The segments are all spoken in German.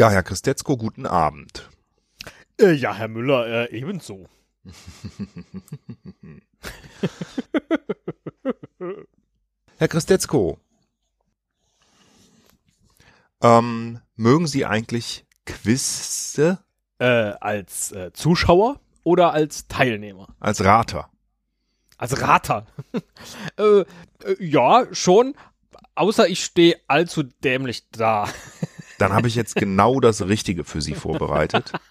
Ja, Herr Christetzko, guten Abend. Äh, ja, Herr Müller, äh, ebenso. Herr Christetzko, ähm, mögen Sie eigentlich Quizze Äh, als äh, Zuschauer oder als Teilnehmer? als Rater? Als Rater? äh, äh, ja, schon. Außer ich stehe allzu dämlich da. Dann habe ich jetzt genau das Richtige für Sie vorbereitet.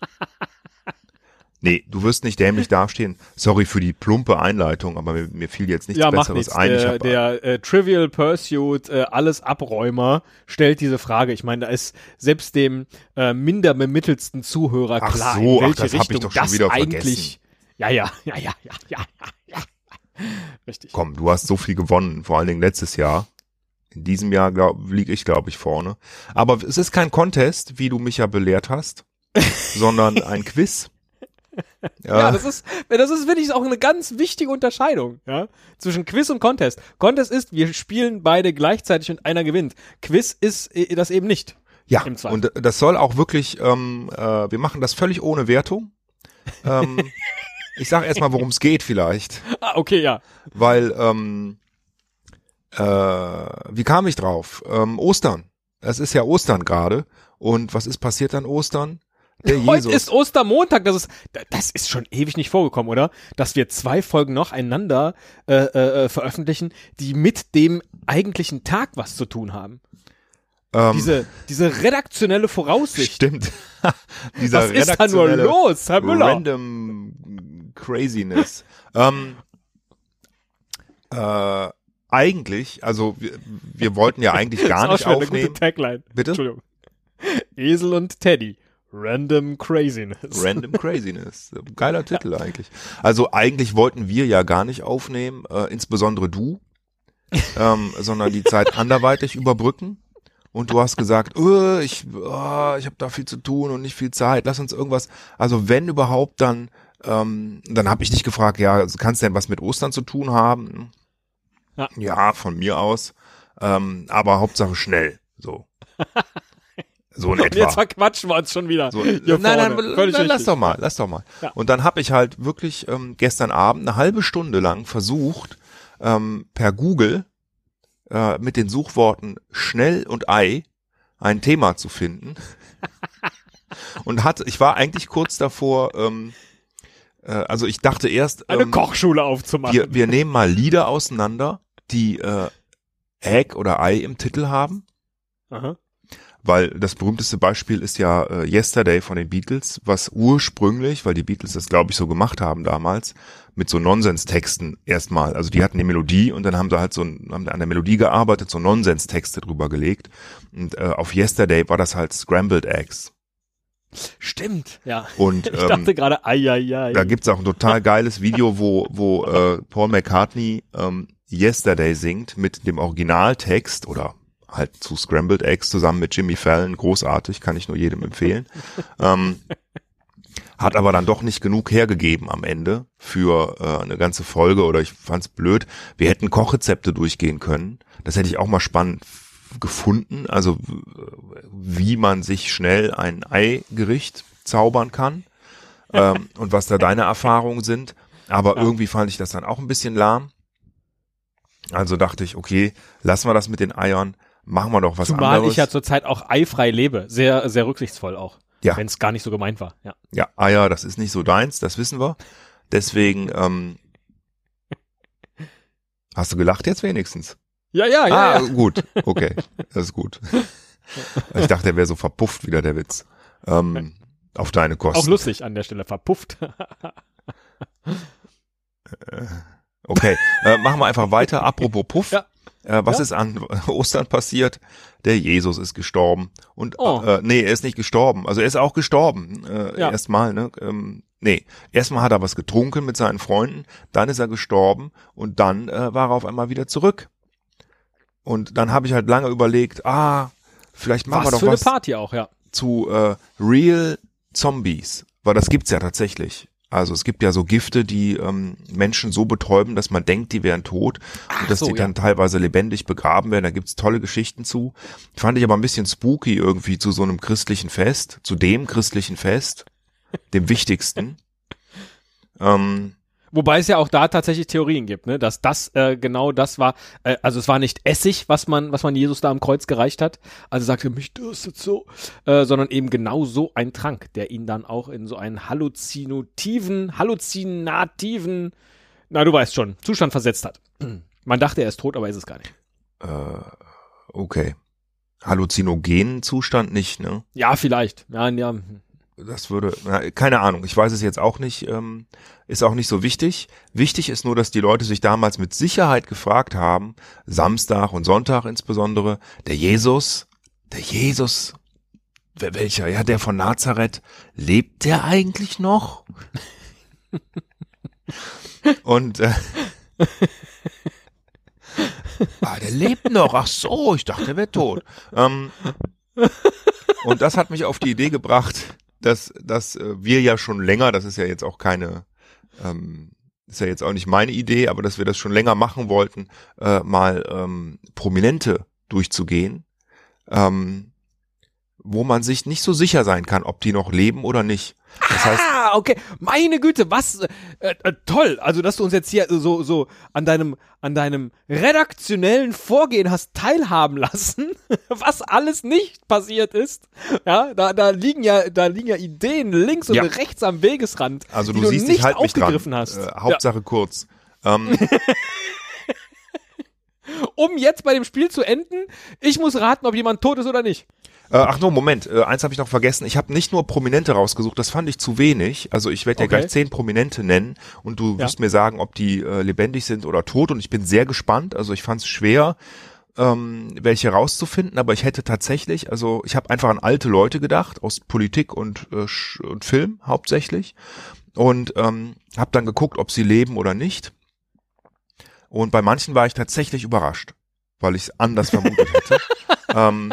Nee, du wirst nicht dämlich dastehen. Sorry für die plumpe Einleitung, aber mir, mir fiel jetzt nichts ja, Besseres nichts. ein. Der, der äh, Trivial Pursuit, äh, alles Abräumer, stellt diese Frage. Ich meine, da ist selbst dem äh, minder bemittelsten Zuhörer Ach klar, so, in ach, welche das hab ich Richtung doch schon das wieder eigentlich. Ja, ja, ja, ja, ja, ja, ja, ja. Richtig. Komm, du hast so viel gewonnen, vor allen Dingen letztes Jahr. In diesem Jahr glaub, lieg ich, glaube ich, vorne. Aber es ist kein Contest, wie du mich ja belehrt hast, sondern ein Quiz. Ja, das ist, das ist, finde ich, auch eine ganz wichtige Unterscheidung, ja, zwischen Quiz und Contest. Contest ist, wir spielen beide gleichzeitig und einer gewinnt. Quiz ist äh, das eben nicht. Ja, und das soll auch wirklich, ähm, äh, wir machen das völlig ohne Wertung. Ähm, ich sage erstmal, worum es geht vielleicht, Ah, okay, ja. weil, ähm, äh, wie kam ich drauf? Ähm, Ostern. Es ist ja Ostern gerade. Und was ist passiert an Ostern? Der Heute Jesus. ist Ostermontag, das ist, das ist schon ewig nicht vorgekommen, oder? Dass wir zwei Folgen noch einander äh, äh, veröffentlichen, die mit dem eigentlichen Tag was zu tun haben. ähm, Diese, diese redaktionelle Voraussicht. Stimmt. Dieser Was ist da nur los, Herr Müller? Random Craziness. ähm, äh, eigentlich, also wir, wir wollten ja eigentlich gar nicht schon eine aufnehmen. gute Tagline. Bitte? Entschuldigung. Esel und Teddy. Random Craziness. Random Craziness. Geiler Titel eigentlich. Also eigentlich wollten wir ja gar nicht aufnehmen, äh, insbesondere du, ähm, sondern die Zeit anderweitig überbrücken. Und du hast gesagt, äh, ich, äh, ich habe da viel zu tun und nicht viel Zeit. Lass uns irgendwas. Also wenn überhaupt, dann, ähm, dann habe ich dich gefragt, ja, also kannst du denn was mit Ostern zu tun haben? Ja. ja von mir aus. Ähm, aber Hauptsache schnell. So. So in Und etwa. jetzt verquatschen wir uns schon wieder. So, nein, nein, vorne. nein, Völlig lass doch mal, lass doch mal. Ja. Und dann habe ich halt wirklich ähm, gestern Abend eine halbe Stunde lang versucht, ähm, per Google äh, mit den Suchworten schnell und Ei ein Thema zu finden. und hatte, ich war eigentlich kurz davor, ähm, äh, also ich dachte erst, Eine ähm, Kochschule aufzumachen. wir, wir nehmen mal Lieder auseinander, die äh, Egg oder Ei im Titel haben. Aha. Weil das berühmteste Beispiel ist ja äh, Yesterday von den Beatles, was ursprünglich, weil die Beatles das glaube ich so gemacht haben damals, mit so Nonsens-Texten erstmal. Also die hatten die Melodie und dann haben sie halt so haben an der Melodie gearbeitet, so Nonsens-Texte drüber gelegt. Und äh, auf Yesterday war das halt Scrambled Eggs. Stimmt, ja. Und Ich ähm, dachte gerade, ai, ai, ai. da gibt's auch ein total geiles Video, wo, wo äh, Paul McCartney ähm, Yesterday singt mit dem Originaltext oder halt zu Scrambled Eggs zusammen mit Jimmy Fallon. Großartig, kann ich nur jedem empfehlen. ähm, hat aber dann doch nicht genug hergegeben am Ende für äh, eine ganze Folge oder ich fand's blöd. Wir hätten Kochrezepte durchgehen können. Das hätte ich auch mal spannend gefunden. Also wie man sich schnell ein Eigericht zaubern kann ähm, und was da deine Erfahrungen sind. Aber Ja. irgendwie fand ich das dann auch ein bisschen lahm. Also dachte ich, okay, lassen wir das mit den Eiern, machen wir doch was Zumal anderes. ich ja zurzeit auch eifrei lebe. Sehr, sehr rücksichtsvoll auch. Ja. Wenn es gar nicht so gemeint war. Ja. Ja, Eier, das ist nicht so deins, das wissen wir. Deswegen, ähm, hast du gelacht jetzt wenigstens? Ja, ja, ja. ah, ja. gut, okay, das ist gut. Ich dachte, der wäre so verpufft wieder, der Witz. Ähm, auf deine Kosten. Auch lustig an der Stelle. Verpufft. Okay, äh, machen wir einfach weiter. Apropos Puff. Ja. Äh, was Ja. ist an Ostern passiert? Der Jesus ist gestorben. Und Oh. äh, nee, er ist nicht gestorben. Also er ist auch gestorben. Äh, Ja. Erstmal, ne? Ähm, Nee, erstmal hat er was getrunken mit seinen Freunden, dann ist er gestorben und dann äh, war er auf einmal wieder zurück. Und dann habe ich halt lange überlegt, ah, vielleicht machen Was wir doch für was eine Party auch, ja. zu äh, Real Zombies, weil das gibt's ja tatsächlich. Also es gibt ja so Gifte, die ähm, Menschen so betäuben, dass man denkt, die wären tot und dass so, die dann teilweise lebendig begraben werden. Da gibt's tolle Geschichten zu. Fand ich aber ein bisschen spooky irgendwie zu so einem christlichen Fest, zu dem christlichen Fest, dem wichtigsten. ähm, Wobei es ja auch da tatsächlich Theorien gibt, ne, dass das äh, genau das war. Äh, also es war nicht Essig, was man, was man Jesus da am Kreuz gereicht hat. Also sagte mich dürstet so, äh, sondern eben genau so ein Trank, der ihn dann auch in so einen halluzinativen, halluzinativen, na du weißt schon, Zustand versetzt hat. Man dachte, er ist tot, aber ist es gar nicht. äh, okay. Halluzinogenen Zustand nicht, ne? Ja, vielleicht. Ja, ja. Das würde, na, keine Ahnung, ich weiß es jetzt auch nicht, ähm, ist auch nicht so wichtig. Wichtig ist nur, dass die Leute sich damals mit Sicherheit gefragt haben, Samstag und Sonntag insbesondere, der Jesus, der Jesus, welcher, ja, der von Nazareth, lebt der eigentlich noch? und, äh, ah, der lebt noch, ach so, ich dachte, er wäre tot. Ähm, und das hat mich auf die Idee gebracht, dass, dass äh, wir ja schon länger, das ist ja jetzt auch keine, ähm, ist ja jetzt auch nicht meine Idee, aber dass wir das schon länger machen wollten, äh, mal ähm, Prominente durchzugehen, ähm, wo man sich nicht so sicher sein kann, ob die noch leben oder nicht. Das heißt, okay. Meine Güte, was äh, äh, toll. Also, dass du uns jetzt hier so so an deinem an deinem redaktionellen Vorgehen hast teilhaben lassen, was alles nicht passiert ist. Ja, da da liegen ja da liegen ja Ideen links und Ja. rechts am Wegesrand, also die du, siehst, ich nicht halt aufgegriffen hast. Äh, Hauptsache kurz. Ähm, Um jetzt bei dem Spiel zu enden, ich muss raten, ob jemand tot ist oder nicht. Äh, ach no, Moment, äh, eins habe ich noch vergessen. Ich habe nicht nur Prominente rausgesucht, das fand ich zu wenig. Also ich werde ja Okay. gleich zehn Prominente nennen und du Ja. wirst mir sagen, ob die äh, lebendig sind oder tot. Und ich bin sehr gespannt. Also ich fand es schwer, ähm, welche rauszufinden, aber ich hätte tatsächlich, also ich habe einfach an alte Leute gedacht, aus Politik und, äh, und Film hauptsächlich. Und ähm, habe dann geguckt, ob sie leben oder nicht. Und bei manchen war ich tatsächlich überrascht, weil ich es anders vermutet hätte. ähm,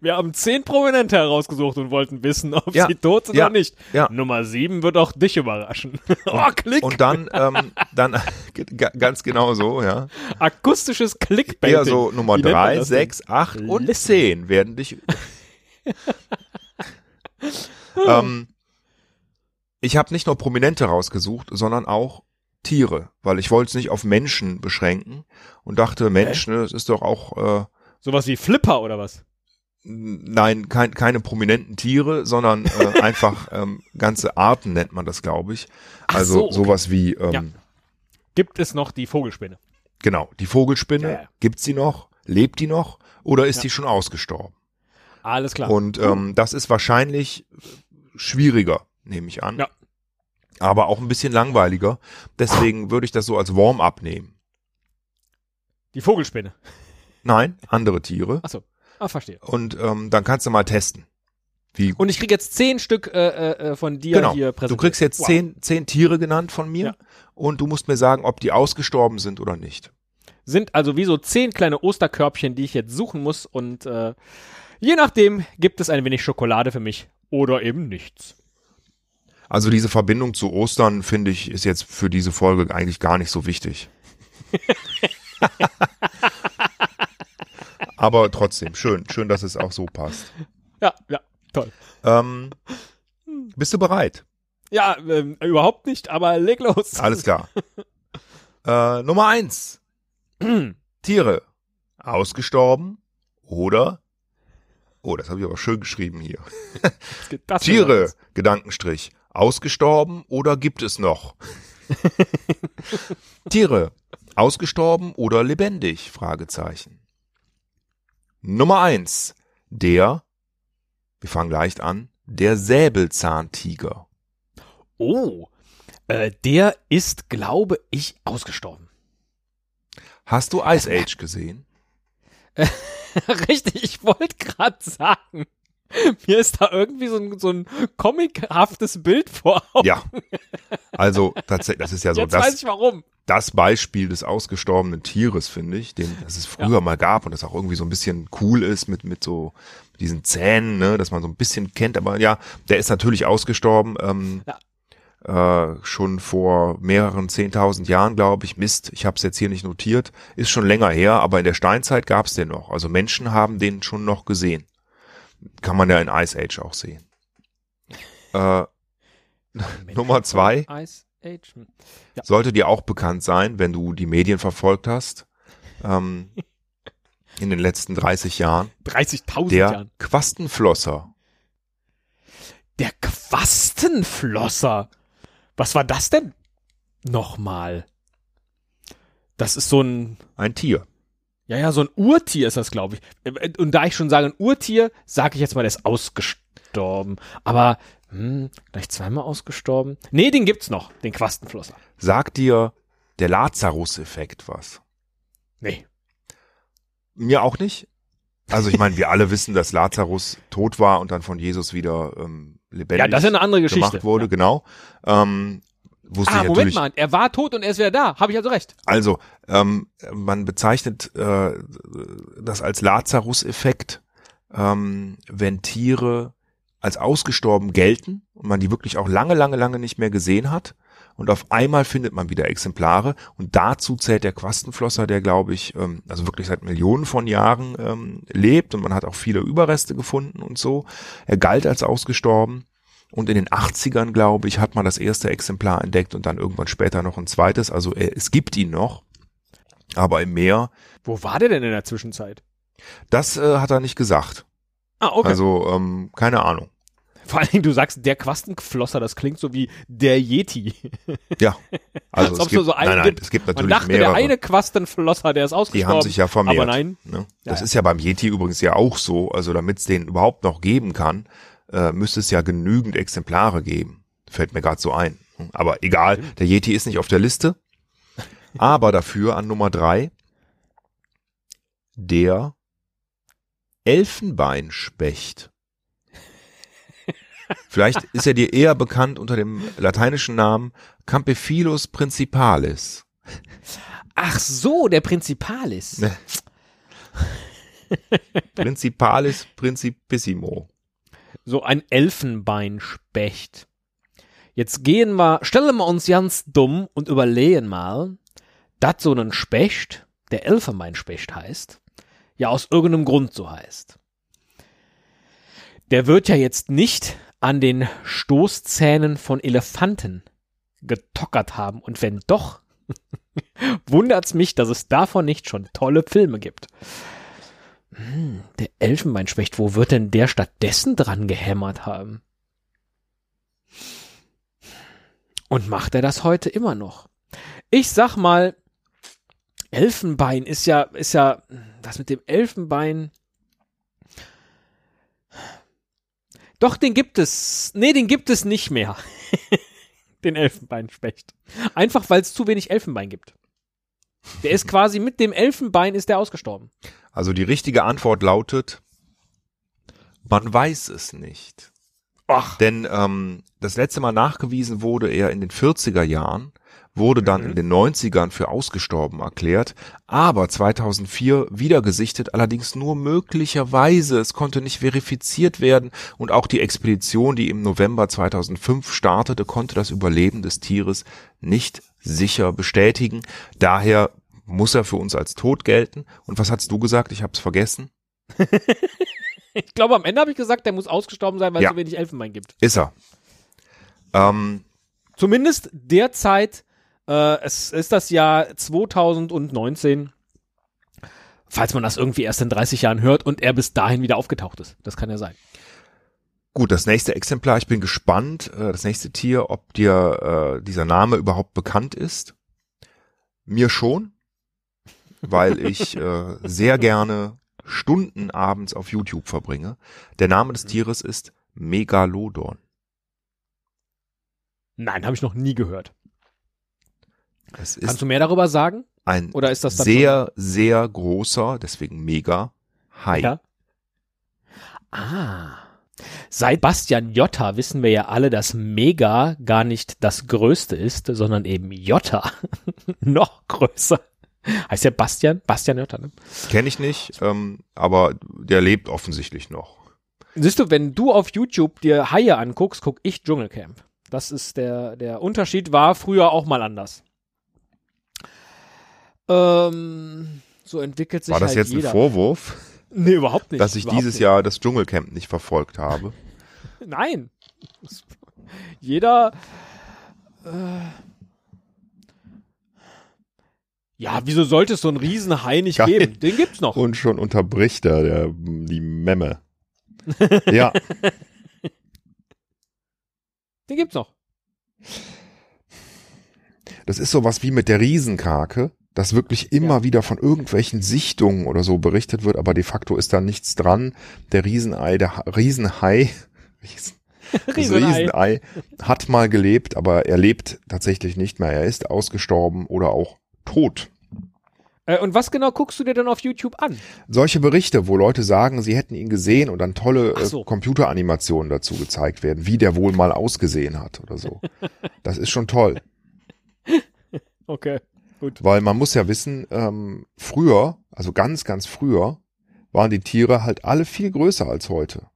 Wir haben zehn Prominente herausgesucht und wollten wissen, ob Ja, sie tot sind ja, oder nicht. ja. Nummer sieben wird auch dich überraschen. oh, Klick. Und dann, ähm, dann ganz genau so, ja. Akustisches Clickbaiting. Eher so Nummer Wie drei, sechs, acht und Listen. zehn werden dich. ähm, ich habe nicht nur Prominente rausgesucht, sondern auch Tiere, weil ich wollte es nicht auf Menschen beschränken und dachte, Mensch, ne, das ist doch auch äh, Sowas wie Flipper oder was? Nein, kein, keine prominenten Tiere, sondern äh, einfach ähm, ganze Arten nennt man das, glaube ich. Also so, okay. sowas wie, ähm, Ja. Gibt es noch die Vogelspinne? genau, die Vogelspinne, Ja, ja. gibt's die noch? Lebt die noch? Oder ist Ja. die schon ausgestorben? Alles klar. Und ähm, das ist wahrscheinlich schwieriger, nehme ich an. Ja. Aber auch ein bisschen langweiliger. Deswegen würde ich das so als Warm-up nehmen. die Vogelspinne. Nein, andere Tiere. Achso. Ah, verstehe. Und ähm, dann kannst du mal testen. Wie Und ich krieg jetzt zehn Stück äh, äh, von dir genau. hier Du präsentiert. kriegst jetzt Wow. zehn, zehn Tiere genannt von mir Ja. und du musst mir sagen, ob die ausgestorben sind oder nicht. Sind also wie so zehn kleine Osterkörbchen, die ich jetzt suchen muss und äh, je nachdem gibt es ein wenig Schokolade für mich oder eben nichts. Also diese Verbindung zu Ostern, finde ich, ist jetzt für diese Folge eigentlich gar nicht so wichtig. Aber trotzdem, schön, schön, dass es auch so passt. Ja, ja, toll. Ähm, bist du bereit? Ja, ähm, überhaupt nicht, aber leg los. Alles klar. äh, Nummer eins. Tiere. Ausgestorben oder Oh, das habe ich aber schön geschrieben hier. Tiere? Gedankenstrich. Ausgestorben oder gibt es noch? Tiere, ausgestorben oder lebendig? Fragezeichen. Nummer eins. Der, wir fangen leicht an, der Säbelzahntiger. Oh, äh, der ist, glaube ich, ausgestorben. Hast du Ice Age gesehen? Richtig, ich wollte gerade sagen. Mir ist da irgendwie so ein, so ein comichaftes Bild vor Augen. Ja. Also tatsächlich, das ist ja so Jetzt weiß das, ich warum. das Beispiel des ausgestorbenen Tieres, finde ich, den das es früher mal gab und das auch irgendwie so ein bisschen cool ist mit, mit so diesen Zähnen, ne, dass man so ein bisschen kennt, aber ja, der ist natürlich ausgestorben. Ähm, äh, schon vor mehreren zehntausend Jahren, glaube ich. Mist, ich habe es jetzt hier nicht notiert. Ist schon länger her, aber in der Steinzeit gab es den noch. Also Menschen haben den schon noch gesehen. Kann man ja in Ice Age auch sehen. Äh, Nummer zwei. Ice Age. Ja. sollte dir auch bekannt sein, wenn du die Medien verfolgt hast. Ähm, in den letzten 30 Jahren. 30.000 Der Jahren. Quastenflosser. Der Quastenflosser. Was war das denn? Nochmal. Das ist so ein, Ein Tier. Ja, ja, so ein Urtier ist das, glaube ich. Und da ich schon sage, ein Urtier, sage ich jetzt mal, der ist ausgestorben. Aber, hm, gleich zweimal ausgestorben. Nee, den gibt's noch, den Quastenflosser. Sagt dir der Lazarus-Effekt was? Nee. Mir auch nicht. Also ich meine, wir alle wissen, dass Lazarus tot war und dann von Jesus wieder ähm, lebendig Ja, das ist ja eine andere Geschichte. gemacht wurde, genau. Ähm, wusste Ah, ich Moment mal, er war tot und er ist wieder da. Habe ich also recht. Also, ähm, man bezeichnet äh, das als Lazarus-Effekt, ähm, wenn Tiere als ausgestorben gelten und man die wirklich auch lange, lange, lange nicht mehr gesehen hat. Und auf einmal findet man wieder Exemplare. Und dazu zählt der Quastenflosser, der, glaube ich, ähm, also wirklich seit Millionen von Jahren ähm, lebt. Und man hat auch viele Überreste gefunden und so. Er galt als ausgestorben. Und in den 80ern, glaube ich, hat man das erste Exemplar entdeckt und dann irgendwann später noch ein zweites. Also er, es gibt ihn noch. Aber im Meer, Wo war der denn in der Zwischenzeit? das äh, hat er nicht gesagt. Ah, okay. Also ähm, keine Ahnung. Vor allen Dingen, du sagst, der Quastenflosser, das klingt so wie der Yeti. Ja, also Als es gibt, so nein, nein, gibt. es gibt Man natürlich dachte, mehrere. der eine Quastenflosser, der ist die ausgestorben. haben sich ja vermehrt. Aber nein. Ne? Das ja. ist ja beim Yeti übrigens ja auch so. Also damit es den überhaupt noch geben kann, äh, müsste es ja genügend Exemplare geben. Fällt mir gerade so ein. Aber egal, der Yeti ist nicht auf der Liste. Aber dafür an Nummer drei der Elfenbeinspecht. Vielleicht ist er dir eher bekannt unter dem lateinischen Namen Campephilus principalis. Ach so, der Prinzipalis. Ne. Principalis principissimo. So ein Elfenbeinspecht. Jetzt gehen wir, stellen wir uns ganz dumm und überlegen mal, dass so ein Specht, der Elfenbeinspecht heißt, ja aus irgendeinem Grund so heißt. Der wird ja jetzt nicht an den Stoßzähnen von Elefanten getockert haben. Und wenn doch, wundert's mich, dass es davon nicht schon tolle Filme gibt. Hm, der Elfenbeinspecht, wo wird denn der stattdessen dran gehämmert haben? Und macht er das heute immer noch? Ich sag mal, Elfenbein ist ja, ist ja, das mit dem Elfenbein. Doch, den gibt es. Nee, den gibt es nicht mehr. den Elfenbeinspecht. Einfach weil es zu wenig Elfenbein gibt. Der ist quasi mit dem Elfenbein ist der ausgestorben. Also die richtige Antwort lautet, man weiß es nicht. Ach. Denn ähm, das letzte Mal nachgewiesen wurde er in den 40er Jahren, wurde dann Mhm. in den 90ern für ausgestorben erklärt, aber 2004 wieder gesichtet, allerdings nur möglicherweise. Es konnte nicht verifiziert werden und auch die Expedition, die im November 2005 startete, konnte das Überleben des Tieres nicht sicher bestätigen. Daher muss er für uns als tot gelten. Und was hast du gesagt? Ich habe es vergessen. Ich glaube, am Ende habe ich gesagt, der muss ausgestorben sein, weil es Ja. so wenig Elfenbein gibt. Ist er. Ähm, Zumindest derzeit, äh, es ist das Jahr 2019. Falls man das irgendwie erst in 30 Jahren hört und er bis dahin wieder aufgetaucht ist. Das kann ja sein. Gut, das nächste Exemplar, ich bin gespannt, äh, das nächste Tier, ob dir äh, dieser Name überhaupt bekannt ist. Mir schon, weil ich äh, sehr gerne Stunden abends auf YouTube verbringe. Der Name des Tieres ist Megalodon. Nein, habe ich noch nie gehört. Kannst du mehr darüber sagen? ein Oder ist das sehr, sehr großer, deswegen mega, Hai. Ja. Ah. Seit Bastian Jotta wissen wir ja alle, dass Mega gar nicht das Größte ist, sondern eben Jotta noch größer. Heißt der Bastian? Bastian Jotta, ne? Kenne ich nicht, ähm, aber der lebt offensichtlich noch. Siehst du, wenn du auf YouTube dir Haie anguckst, guck ich Dschungelcamp. Das ist der, der Unterschied war früher auch mal anders. Ähm, so entwickelt sich War das halt jetzt jeder. ein Vorwurf, Nee, überhaupt nicht. dass ich dieses nicht. Jahr das Dschungelcamp nicht verfolgt habe? Nein. Jeder. Äh, ja, wieso sollte es so einen Riesenhai nicht Geil. geben? Den gibt's noch. Und schon unterbricht er der, die Memme. Ja, Den gibt's noch. das ist sowas wie mit der Riesenkrake, dass wirklich immer Ja. wieder von irgendwelchen Sichtungen oder so berichtet wird, aber de facto ist da nichts dran. Der Riesenei, der Ha- Riesenhai, Riesen, Riesenei. Riesenei hat mal gelebt, aber er lebt tatsächlich nicht mehr. Er ist ausgestorben oder auch tot. Äh, und was genau guckst du dir dann auf YouTube an? Solche Berichte, wo Leute sagen, sie hätten ihn gesehen und dann tolle Ach so. äh, Computeranimationen dazu gezeigt werden, wie der wohl mal ausgesehen hat oder so. Das ist schon toll, Okay, gut. weil man muss ja wissen, ähm, früher, also ganz, ganz früher, waren die Tiere halt alle viel größer als heute.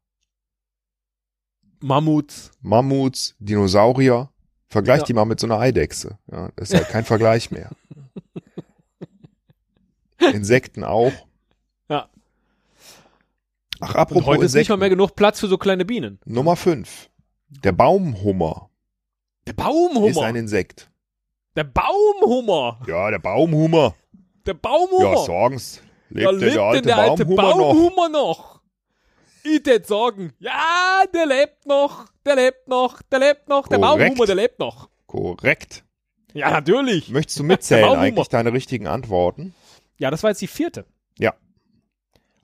Mammuts. Mammuts, Dinosaurier, vergleich Ja. die mal mit so einer Eidechse. Ja, das ist ja kein Vergleich mehr. Insekten auch. Ja. Ach, Und apropos heute ist nicht Insekten. mal mehr genug Platz für so kleine Bienen. Nummer 5. Der Baumhummer Der ist Baumhummer. ein Insekt. Der Baumhummer. Ja, der Baumhummer. Der Baumhummer. Ja, sagen's. Lebt denn lebt der alte der alte Baumhummer noch? Baumhummer noch? Ich tät sagen, ja, der lebt noch, der lebt noch, der lebt noch, der. Baumhummer, der lebt noch. Korrekt. Ja, natürlich. Möchtest du mitzählen eigentlich deine richtigen Antworten? Ja, das war jetzt die vierte.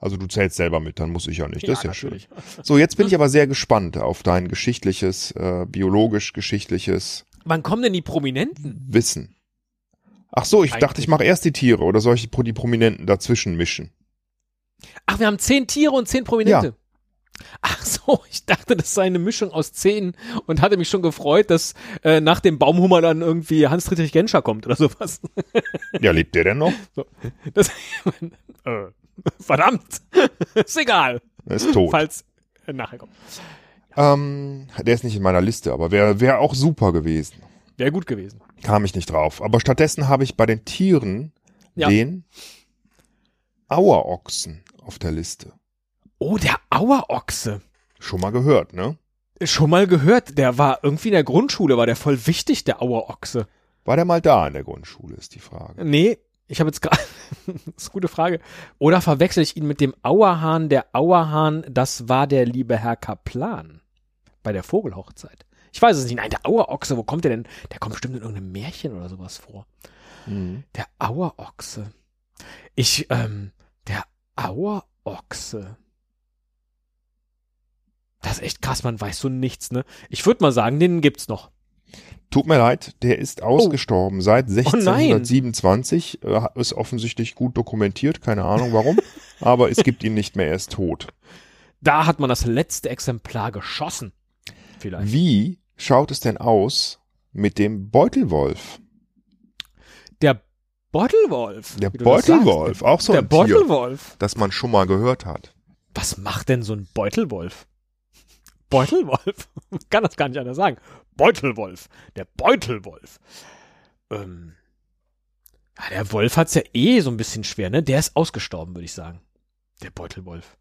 Also du zählst selber mit, dann muss ich ja nicht. Das ist ja schön. natürlich. So, jetzt bin ich aber sehr gespannt auf dein geschichtliches, äh, biologisch-geschichtliches Wann kommen denn die Prominenten? Wissen. Ach so, ich dachte, Eigentlich- ich mache erst die Tiere oder soll ich die Pro- die Prominenten dazwischen mischen? Ach, wir haben zehn Tiere und zehn Prominente. Ach so, ich dachte, das sei eine Mischung aus zehn und hatte mich schon gefreut, dass äh, nach dem Baumhummer dann irgendwie Hans-Dietrich Genscher kommt oder sowas. Ja, lebt der denn noch? Das, äh, verdammt, ist egal, Er ist tot. falls äh, nachher kommt. Ähm, der ist nicht in meiner Liste, aber wäre wär auch super gewesen. Wäre gut gewesen. Kam ich nicht drauf. Aber stattdessen habe ich bei den Tieren Ja. den Auerochsen auf der Liste. Oh, der Auerochse. Schon mal gehört, ne? Schon mal gehört, der war irgendwie in der Grundschule, war der voll wichtig, der Auerochse. War der mal da in der Grundschule, ist die Frage. Nee, ich habe jetzt gerade, das ist eine gute Frage. Oder verwechsel ich ihn mit dem Auerhahn? Der Auerhahn, das war der liebe Herr Kaplan bei der Vogelhochzeit. Ich weiß es nicht. Nein, der Auerochse, wo kommt der denn? Der kommt bestimmt in irgendeinem Märchen oder sowas vor. Mhm. Der Auerochse. Ich, ähm, der Auerochse. Das ist echt krass, man weiß so nichts, ne? Ich würde mal sagen, den gibt's noch. Tut mir leid, der ist ausgestorben seit Oh nein. 1627. äh, ist offensichtlich gut dokumentiert, keine Ahnung warum. aber es gibt ihn nicht mehr, er ist tot. Da hat man das letzte Exemplar geschossen. Vielleicht. Wie schaut es denn aus mit dem Beutelwolf? Der Bottlewolf. Der Beutelwolf, auch so Der ein Tier, Bottlewolf. das man schon mal gehört hat. Was macht denn so ein Beutelwolf? Beutelwolf? Kann das gar nicht anders sagen. Beutelwolf. Der Beutelwolf. Ähm, ja, der Wolf hat's ja eh so ein bisschen schwer, ne? Der ist ausgestorben, würde ich sagen. Der Beutelwolf.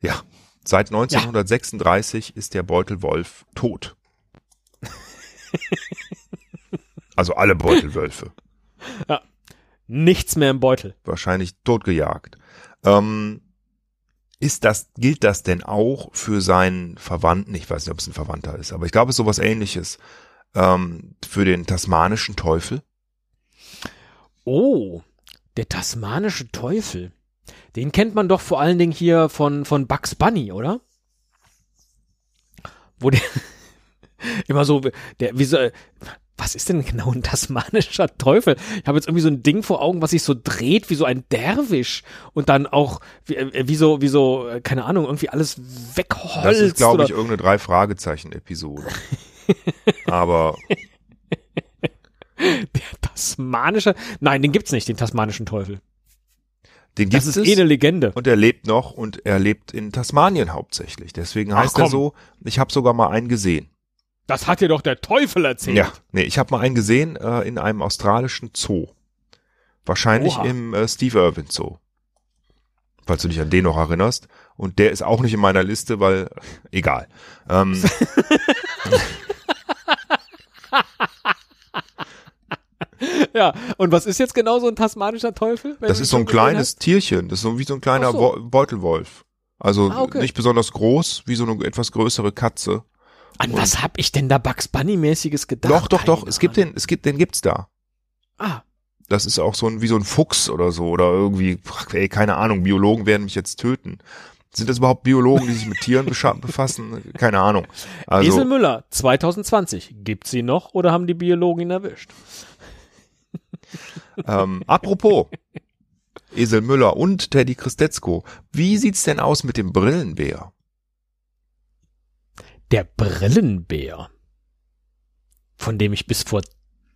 Ja, seit 1936 ist der Beutelwolf tot. also alle Beutelwölfe. Nichts mehr im Beutel. wahrscheinlich totgejagt. Ähm, ist das, gilt das denn auch für seinen Verwandten? Ich weiß nicht, ob es ein Verwandter ist, aber ich glaube, es ist sowas ähnliches. Ähm, für den tasmanischen Teufel? Oh, der tasmanische Teufel. Den kennt man doch vor allen Dingen hier von, von Bugs Bunny, oder? Wo der immer so, der, wie so, was ist denn genau ein tasmanischer Teufel? Ich habe jetzt irgendwie so ein Ding vor Augen, was sich so dreht wie so ein Derwisch und dann auch wie, äh, wie so, wie so, äh, keine Ahnung, irgendwie alles wegholzt. Das ist, glaube ich, irgendeine drei Fragezeichen-Episode. Aber Der tasmanische, nein, den gibt's nicht, den tasmanischen Teufel. den gibt Das ist es. eh eine Legende. und er lebt noch und er lebt in Tasmanien hauptsächlich. Deswegen Ach, heißt er komm. so. Ich habe sogar mal einen gesehen. Das hat dir doch der Teufel erzählt. Ja, nee, ich habe mal einen gesehen äh, in einem australischen Zoo. Wahrscheinlich Oha. im äh, Steve Irwin Zoo. Falls du dich an den noch erinnerst. Und der ist auch nicht in meiner Liste, weil egal. Ähm, Ja, und was ist jetzt genau so ein tasmanischer Teufel? das ist so ein kleines Tierchen. Das ist so wie so ein kleiner so. Wo Beutelwolf. Also Ah, okay. nicht besonders groß, wie so eine etwas größere Katze. An was hab ich denn da Bugs Bunny mäßiges gedacht? doch, doch, doch. Es gibt den, es gibt, den gibt's da. Ah, Das ist auch so ein, wie so ein Fuchs oder so, oder irgendwie, ey, keine Ahnung, Biologen werden mich jetzt töten. Sind das überhaupt Biologen, die sich mit Tieren befassen? Keine Ahnung. Also, Esel Müller, 2020. Gibt's sie noch oder haben die Biologen ihn erwischt? ähm, apropos, Esel Müller und Teddy Christetzko, wie sieht's denn aus mit dem Brillenbär? Der Brillenbär, von dem ich bis vor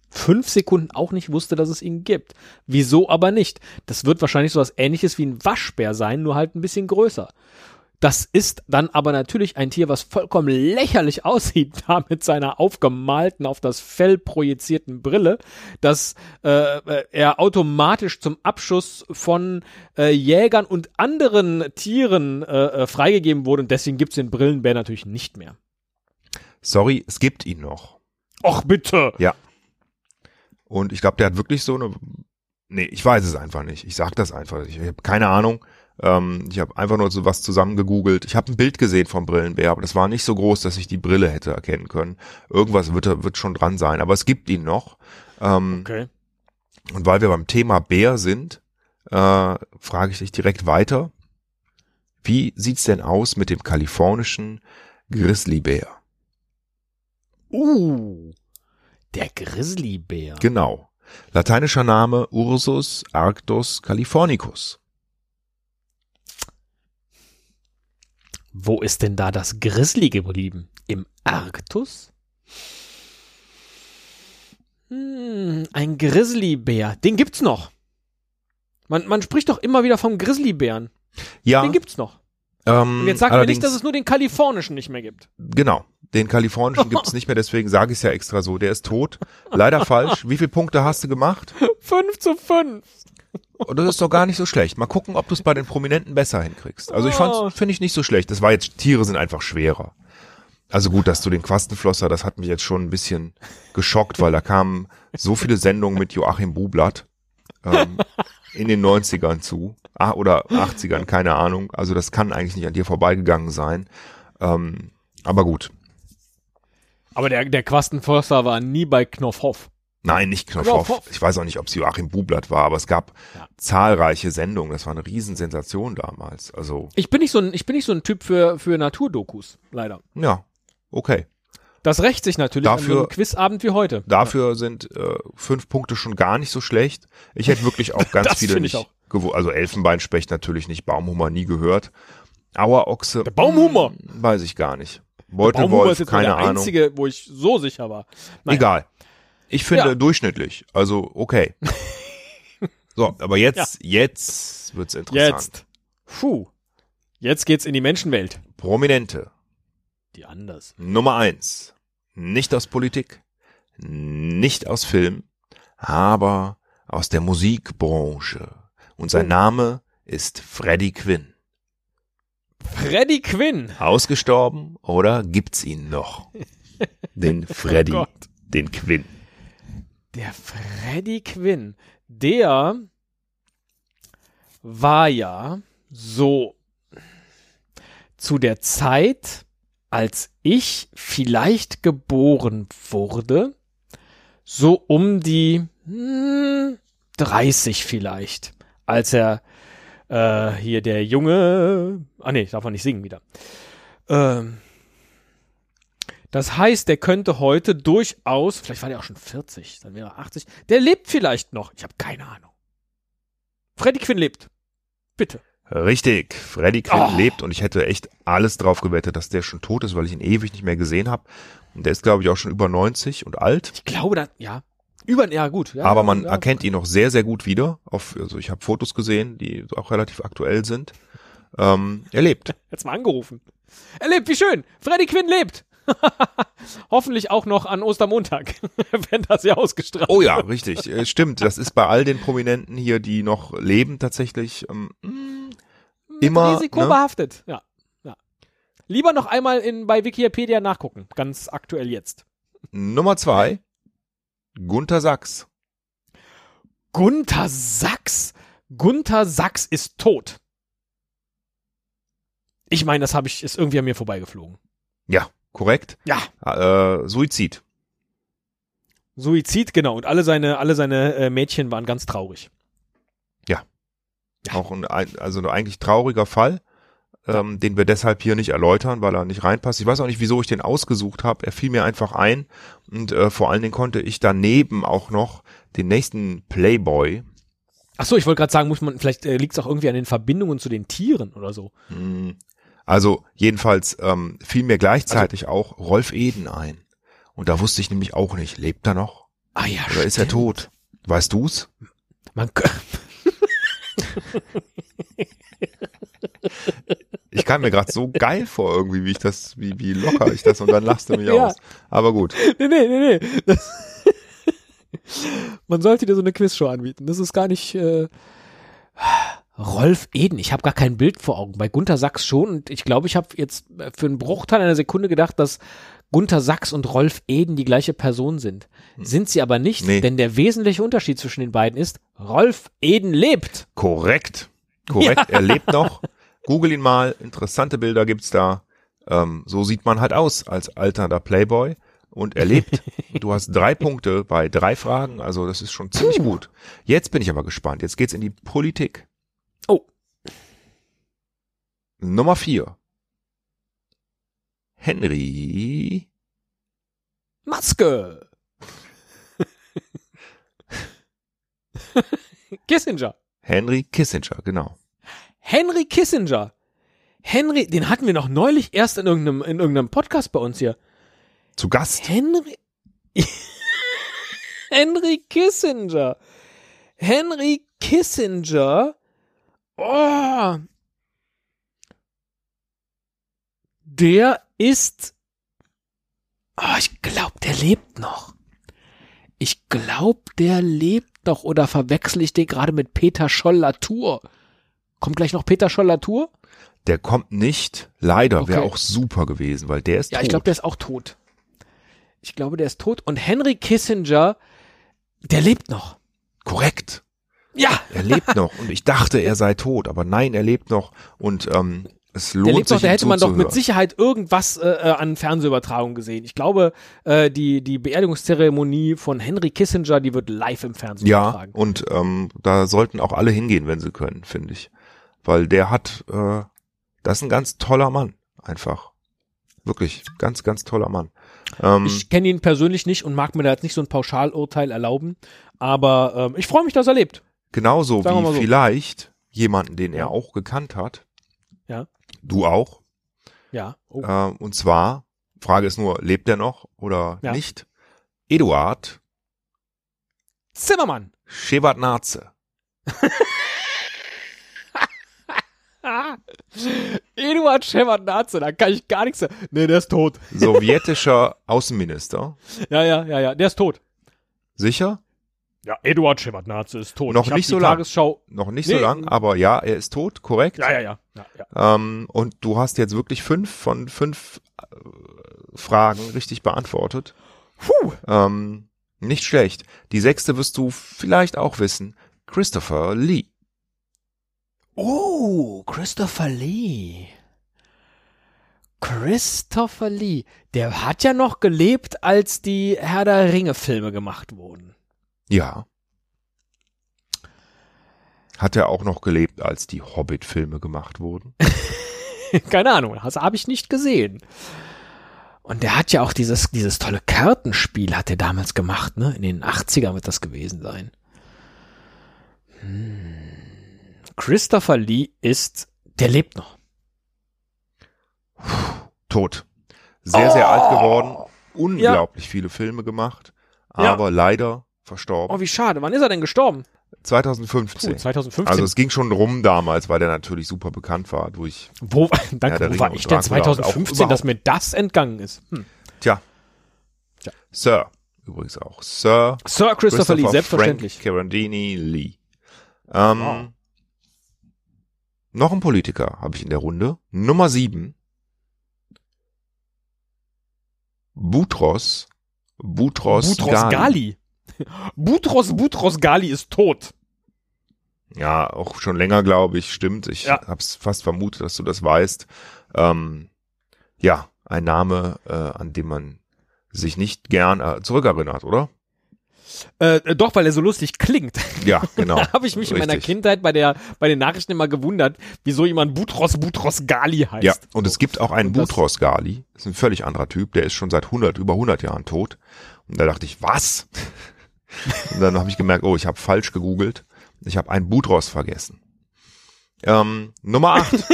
fünf Sekunden auch nicht wusste, dass es ihn gibt. Wieso aber nicht? Das wird wahrscheinlich so was ähnliches wie ein Waschbär sein, nur halt ein bisschen größer. Das ist dann aber natürlich ein Tier, was vollkommen lächerlich aussieht, da mit seiner aufgemalten, auf das Fell projizierten Brille, dass äh, äh, er automatisch zum Abschuss von äh, Jägern und anderen Tieren äh, äh, freigegeben wurde und deswegen gibt's den Brillenbär natürlich nicht mehr. Sorry, es gibt ihn noch. Och bitte! Und ich glaube, der hat wirklich so eine. Nee, ich weiß es einfach nicht. Ich sag das einfach. Ich habe keine Ahnung. Ähm, ich habe einfach nur so was zusammengegoogelt. Ich habe ein Bild gesehen vom Brillenbär, aber das war nicht so groß, dass ich die Brille hätte erkennen können. Irgendwas wird, wird schon dran sein, aber es gibt ihn noch. Ähm, Okay. Und weil wir beim Thema Bär sind, äh, frage ich dich direkt weiter. Wie sieht's denn aus mit dem kalifornischen Grizzlybär? Uh, der Grizzlybär. Genau. Lateinischer Name Ursus arctos californicus. Wo ist denn da das Grizzly geblieben? Im Arktus? Hm, ein Grizzlybär. Den gibt's noch. Man, man spricht doch immer wieder vom Grizzlybären. Ja, Den gibt's noch. ähm, Und jetzt sagt mir nicht, dass es nur den kalifornischen nicht mehr gibt. genau, den kalifornischen gibt's nicht mehr, deswegen sage ich es ja extra so. Der ist tot. Leider falsch. Wie viele Punkte hast du gemacht? 5 zu 5. Und das ist doch gar nicht so schlecht. Mal gucken, ob du es bei den Prominenten besser hinkriegst. Also ich Oh. fand, finde ich nicht so schlecht. Das war jetzt, Tiere sind einfach schwerer. Also gut, dass du den Quastenflosser, das hat mich jetzt schon ein bisschen geschockt, weil da kamen so viele Sendungen mit Joachim Bublatt ähm, in den 90ern zu. Ah, oder 80ern, keine Ahnung. Also das kann eigentlich nicht an dir vorbeigegangen sein. Ähm, aber gut. Aber der, der Quastenförster war nie bei Knopfhoff. Nein, nicht Knopfhoff. Knopfhoff. Ich weiß auch nicht, ob es Joachim Bublatt war, aber es gab Ja. zahlreiche Sendungen. Das war eine Riesensensation damals. Also, Ich bin nicht so ein, ich bin nicht so ein Typ für, für Naturdokus, leider. ja, okay. Das rächt sich natürlich an so Dafür- einem Quizabend wie heute. Dafür sind äh, fünf Punkte schon gar nicht so schlecht. Ich hätte wirklich auch ganz Das viele finde ich nicht auch. gewo- Also Elfenbeinspecht natürlich nicht, Baumhummer nie gehört. Auerochse. Der Baumhummer. hm, Weiß ich gar nicht. Beutelwolf, ist jetzt keine der Ahnung. einzige, wo ich so sicher war. Naja. Egal. Ich finde Ja. durchschnittlich. Also okay. so, aber jetzt, jetzt wird's interessant. Jetzt. Puh. Jetzt geht's in die Menschenwelt. Prominente. Die anders. Nummer eins. Nicht aus Politik, nicht aus Film, aber aus der Musikbranche. Und sein Oh. Name ist Freddie Quinn. Freddy Quinn. Ausgestorben oder gibt's ihn noch? Den Freddie, Oh Gott. den Quinn. Der Freddy Quinn. Der war ja so zu der Zeit, als ich vielleicht geboren wurde, so um die hm, 30 vielleicht, als er äh, hier der Junge, ah nee, darf man nicht singen wieder. Ähm, Das heißt, der könnte heute durchaus, vielleicht war der auch schon 40, dann wäre er 80. Der lebt vielleicht noch. Ich habe keine Ahnung. Freddy Quinn lebt. Bitte. Richtig, Freddy Quinn Oh. lebt und ich hätte echt alles drauf gewettet, dass der schon tot ist, weil ich ihn ewig nicht mehr gesehen habe. Und der ist, glaube ich, auch schon über 90 und alt. Ich glaube, da, ja. Über, ja, gut. Ja, aber man ja, erkennt ihn noch sehr, sehr gut wieder. Auf, also ich habe Fotos gesehen, die auch relativ aktuell sind. Ähm, er lebt. Jetzt mal angerufen. Er lebt, wie schön. Freddy Quinn lebt. Hoffentlich auch noch an Ostermontag, wenn das ja ausgestrahlt Oh ja, richtig. Äh, Stimmt. Das ist bei all den Prominenten hier, die noch leben, tatsächlich ähm, immer. Risiko ne? behaftet. Ja, ja. Lieber noch einmal in, bei Wikipedia nachgucken. Ganz aktuell jetzt. Nummer zwei. Gunther Sachs. Gunther Sachs. Gunther Sachs ist tot. Ich meine, das habe ich, ist irgendwie an mir vorbeigeflogen. Ja, korrekt. Ja. Äh, Suizid. Suizid, genau. Und alle seine, alle seine äh, Mädchen waren ganz traurig. Auch ein, ein- also ein eigentlich trauriger Fall, ähm, den wir deshalb hier nicht erläutern, weil er nicht reinpasst. Ich weiß auch nicht, wieso ich den ausgesucht habe. Er fiel mir einfach ein und äh, vor allen Dingen konnte ich daneben auch noch den nächsten Playboy, Ach so, ich wollte gerade sagen, muss man, vielleicht äh, liegt es auch irgendwie an den Verbindungen zu den Tieren oder so. mh, also jedenfalls ähm, fiel mir gleichzeitig auch Rolf Eden ein. Und da wusste ich nämlich auch nicht, lebt er noch Ah ja, oder ist er stimmt. tot? Weißt du's? Man, Ich kam mir gerade so geil vor irgendwie, wie ich das, wie, wie locker ich das und dann lachst du mich Ja. aus. Aber gut. nee, nee, nee, nee. Das Man sollte dir so eine Quizshow anbieten. Das ist gar nicht. Äh Rolf Eden, ich habe gar kein Bild vor Augen. Bei Gunther Sachs schon. Und ich glaube, ich habe jetzt für einen Bruchteil einer Sekunde gedacht, dass Gunther Sachs und Rolf Eden die gleiche Person sind. Sind sie aber nicht, Nee. denn der wesentliche Unterschied zwischen den beiden ist, Rolf Eden lebt. Korrekt. Korrekt. Er lebt noch. Google ihn mal. Interessante Bilder gibt's da. Ähm, so sieht man halt aus als alternder Playboy. Und er lebt. Du hast drei Punkte bei drei Fragen. Also das ist schon ziemlich gut. Jetzt bin ich aber gespannt. Jetzt geht's in die Politik. Oh. Nummer vier. Henry. Maske. Kissinger. Henry Kissinger, genau. Henry Kissinger. Henry, den hatten wir noch neulich erst in irgendeinem, in irgendeinem Podcast bei uns hier. Zu Gast. Henry. Henry Kissinger. Henry Kissinger. Oh. Der ist. Oh, ich glaube, der lebt noch. Ich glaube, der lebt noch. Oder verwechsel ich den gerade mit Peter Scholl-Latour? Kommt gleich noch Peter Scholl-Latour? Der kommt nicht. Leider. Wäre Okay. auch super gewesen, weil der ist Ja, tot. ich glaube, der ist auch tot. Ich glaube, der ist tot. Und Henry Kissinger, der lebt noch. Korrekt. Ja, Er lebt noch. Und ich dachte, er sei tot. Aber nein, er lebt noch. Und ähm, es lohnt der lebt sich, noch. Da hätte man doch mit. Sicherheit irgendwas äh, äh, an Fernsehübertragung gesehen. Ich glaube, äh, die, die Beerdigungszeremonie von Henry Kissinger, die wird live im Fernsehen Ja, übertragen. und ähm, da sollten auch alle hingehen, wenn sie können, finde ich. Weil der hat, äh, das ist ein ganz toller Mann, einfach. Wirklich, ganz, ganz toller Mann. Ähm, Ich kenne ihn persönlich nicht und mag mir da jetzt nicht so ein Pauschalurteil erlauben. Aber ähm, ich freue mich, dass er lebt. genauso sagen wie so. vielleicht jemanden, den er auch gekannt hat. Ja. Du auch. Ja. Oh. Äh, und zwar, Frage ist nur, lebt er noch oder Ja. nicht? Eduard Zimmermann. Shevardnadze. Ah. Eduard Shevardnadze, da kann ich gar nichts sagen. Nee, der ist tot. Sowjetischer Außenminister. Ja, ja, ja, ja, der ist tot. Sicher? Ja, Eduard Shevardnadze ist tot. Noch ich nicht so lang. Tagesschau. Noch nicht Nee. so lang, aber ja, er ist tot, korrekt. Ja, ja, ja. ja, ja. Ähm, und du hast jetzt wirklich fünf von fünf äh, Fragen richtig beantwortet. Puh. Ähm, nicht schlecht. Die sechste wirst du vielleicht auch wissen. Christopher Lee. Oh, Christopher Lee. Christopher Lee. Der hat ja noch gelebt, als die Herr der Ringe Filme gemacht wurden. Ja. Hat er auch noch gelebt, als die Hobbit-Filme gemacht wurden? Keine Ahnung, das habe ich nicht gesehen. Und der hat ja auch dieses, dieses tolle Kartenspiel hat er damals gemacht, ne? In den 80ern wird das gewesen sein. Hm. Christopher Lee ist, der lebt noch. Tot. Sehr, sehr alt geworden. Unglaublich viele Filme gemacht. Ja. Aber leider verstorben. Oh, wie schade. Wann ist er denn gestorben? 2015. Puh, 2015. Also es ging schon rum damals, weil der natürlich super bekannt war durch, wo, Ja, danke, wo war ich denn Dracula und auch 2015, dass mir das entgangen ist? Hm. tja, Tja. Sir, übrigens auch. Sir Sir Christopher, Lee, selbstverständlich. Frank Carandini Lee. Ähm, Wow. Noch ein Politiker habe ich in der Runde. Nummer sieben. Boutros. Boutros, Boutros Ghali. Ghali. Boutros Boutros Ghali ist tot. Ja, auch schon länger, glaube ich, stimmt. Ich Ja. hab's fast vermutet, dass du das weißt. Ähm, ja, ein Name, äh, an dem man sich nicht gern äh, zurückerinnert, oder? Äh, äh, doch, weil er so lustig klingt. Ja, genau. Da habe ich mich in meiner Richtig. Kindheit bei der bei den Nachrichten immer gewundert, wieso jemand Boutros Boutros Ghali heißt. Ja, und es gibt auch einen Boutros Ghali. Das ist ein völlig anderer Typ. Der ist schon seit 100, über 100 Jahren tot. Und da dachte ich, was? und dann habe ich gemerkt, oh, ich habe falsch gegoogelt. Ich habe einen Boutros vergessen. Ähm, Nummer 8.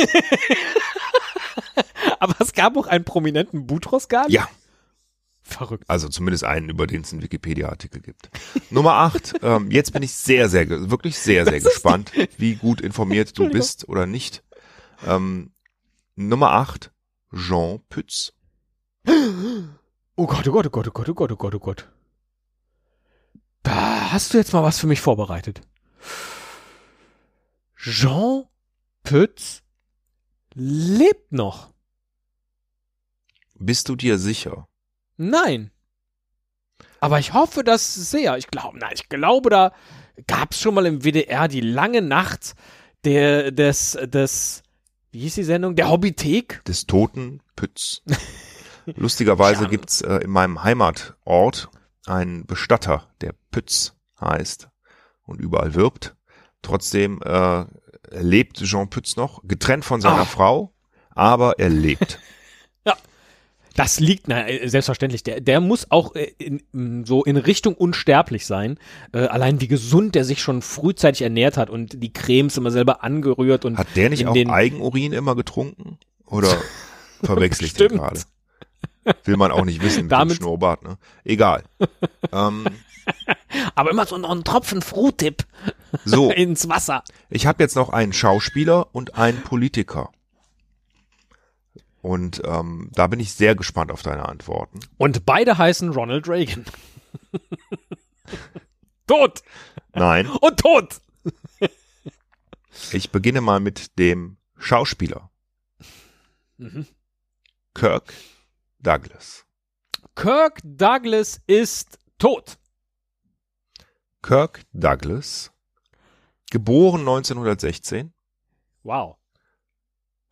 Aber es gab auch einen prominenten Boutros Ghali. ja, Verrückt. also zumindest einen, über den es einen Wikipedia-Artikel gibt. Nummer 8. Ähm, jetzt bin ich sehr, sehr, wirklich sehr, sehr gespannt, wie gut informiert du bist oder nicht. Ähm, Nummer 8. Jean Pütz. Oh Gott, oh Gott, oh Gott, oh Gott, oh Gott, oh Gott, oh Gott. Da hast du jetzt mal was für mich vorbereitet. Jean Pütz lebt noch. Bist du dir sicher? Nein. Aber ich hoffe das sehr. Ich glaube, nein, ich glaube, da gab es schon mal im WDR die lange Nacht der, des, des, wie hieß die Sendung? Der Hobbythek? des toten Pütz. Lustigerweise Ja. gibt's äh, in meinem Heimatort einen Bestatter, der Pütz heißt und überall wirbt. Trotzdem äh, lebt Jean Pütz noch, getrennt von seiner Ah. Frau, aber er lebt. Das liegt, na, äh, selbstverständlich. Der, der muss auch äh, in, in, so in Richtung unsterblich sein. Äh, allein wie gesund der sich schon frühzeitig ernährt hat und die Cremes immer selber angerührt und Hat der nicht auch den- Eigenurin immer getrunken? Oder verwechsel ich den gerade? Will man auch nicht wissen mit Damit- dem Schnurrbart, ne? Egal. ähm, aber immer so noch einen Tropfen Fruhtip so, ins Wasser. ich habe jetzt noch einen Schauspieler und einen Politiker. Und ähm, da bin ich sehr gespannt auf deine Antworten. Und beide heißen Ronald Reagan. tot Nein, und tot. ich beginne mal mit dem Schauspieler. Mhm. Kirk Douglas. Kirk Douglas ist tot. Kirk Douglas, geboren 1916 Wow.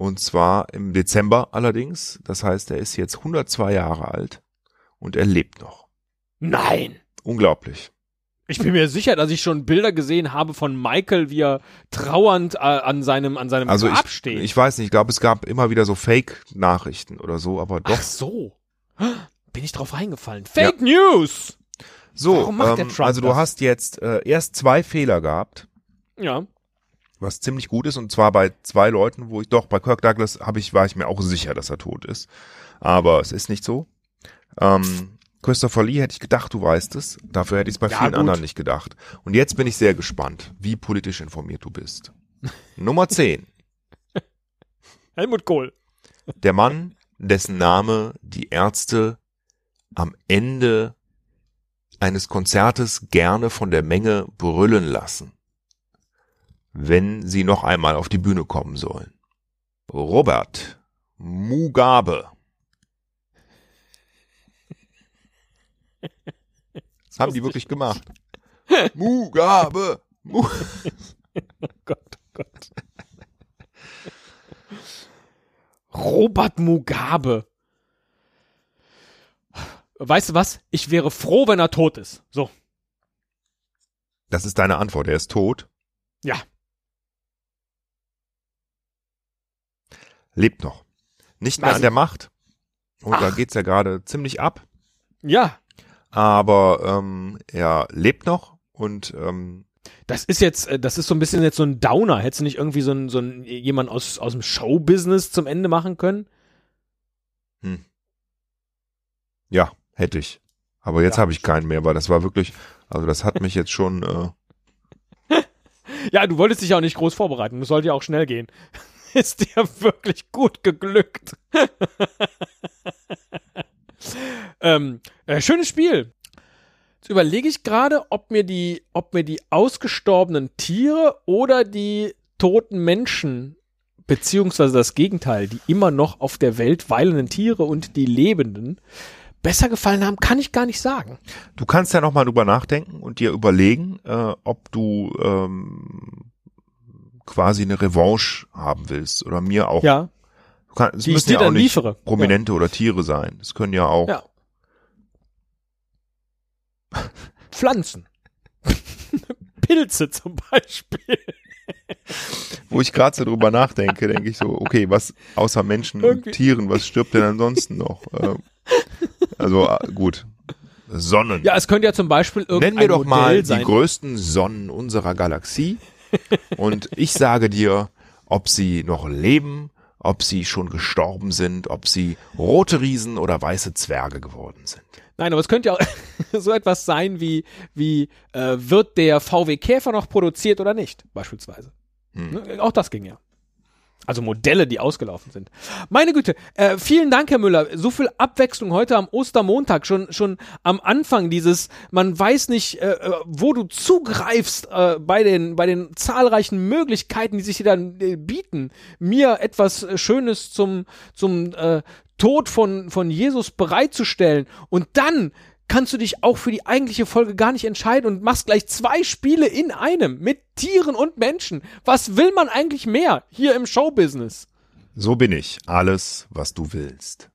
Und zwar im Dezember allerdings. Das heißt, er ist jetzt 102 Jahre alt und er lebt noch. Nein. Unglaublich. Ich bin mir sicher, dass ich schon Bilder gesehen habe von Michael, wie er trauernd äh, an seinem an seinem Also Grab ich, steht. ich weiß nicht, ich glaube, es gab immer wieder so Fake-Nachrichten oder so, aber doch. Ach so. Bin ich drauf reingefallen. Fake News. so, warum macht der ähm, Trump also du das? hast jetzt äh, erst zwei Fehler gehabt. Ja. Was ziemlich gut ist und zwar bei zwei Leuten, wo ich doch bei Kirk Douglas habe ich war ich mir auch sicher, dass er tot ist, aber es ist nicht so. Ähm, Christopher Lee hätte ich gedacht, du weißt es. Dafür hätte ich es bei Ja, vielen gut. anderen nicht gedacht. Und jetzt bin ich sehr gespannt, wie politisch informiert du bist. Nummer 10. Helmut Kohl. Der Mann, dessen Name die Ärzte am Ende eines Konzertes gerne von der Menge brüllen lassen, wenn sie noch einmal auf die Bühne kommen sollen. Robert Mugabe. Das haben die wirklich gemacht. Mugabe. Mu Gott, oh Gott. Robert Mugabe. Weißt du was? Ich wäre froh, wenn er tot ist. So. Das ist deine Antwort. Er ist tot. Ja. Lebt noch. Nicht mehr Also- an der Macht. Und Ach. da geht's ja gerade ziemlich ab. Ja. Aber ähm, er lebt noch und ähm, das ist jetzt, äh, das ist so ein bisschen jetzt so ein Downer. Hättest du nicht irgendwie so ein, so ein jemand aus, aus dem Showbusiness zum Ende machen können? Hm. Ja, hätte ich. Aber jetzt ja. habe ich keinen mehr, weil das war wirklich, also das hat mich jetzt schon. Äh ja, du wolltest dich auch nicht groß vorbereiten. Das sollte ja auch schnell gehen. Ist dir wirklich gut geglückt. ähm, äh, schönes Spiel. Jetzt überlege ich gerade, ob mir die, ob mir die ausgestorbenen Tiere oder die toten Menschen beziehungsweise das Gegenteil, die immer noch auf der Welt weilenden Tiere und die Lebenden besser gefallen haben, kann ich gar nicht sagen. Du kannst ja noch mal drüber nachdenken und dir überlegen, äh, ob du ähm, quasi eine Revanche haben willst oder mir auch. Ja. Du kann, es müssen ja auch nicht liefere. Prominente ja. oder Tiere sein. Es können ja auch. Ja. Pflanzen. Pilze zum Beispiel. Wo ich gerade so drüber nachdenke, denke ich so, okay, was außer Menschen Irgendwie. und Tieren, was stirbt denn ansonsten noch? Ähm, also äh, gut. Sonnen. Ja, es könnte ja zum Beispiel irgendein Nennen wir doch Modell mal sein. die größten Sonnen unserer Galaxie. Und ich sage dir, ob sie noch leben, ob sie schon gestorben sind, ob sie rote Riesen oder weiße Zwerge geworden sind. Nein, aber es könnte ja auch so etwas sein wie, wie äh, wird der VW Käfer noch produziert oder nicht, beispielsweise. Hm. Ne, auch das ging ja. Also Modelle, die ausgelaufen sind. Meine Güte, äh, vielen Dank, Herr Müller. So viel Abwechslung heute am Ostermontag, schon, schon am Anfang dieses, man weiß nicht, äh, äh wo du zugreifst äh, bei, den, bei den zahlreichen Möglichkeiten, die sich dir dann äh, bieten, mir etwas äh, Schönes zum, zum äh, Tod von, von Jesus bereitzustellen und dann kannst du dich auch für die eigentliche Folge gar nicht entscheiden und machst gleich zwei Spiele in einem mit Tieren und Menschen. Was will man eigentlich mehr hier im Showbusiness? So bin ich. Alles, was du willst.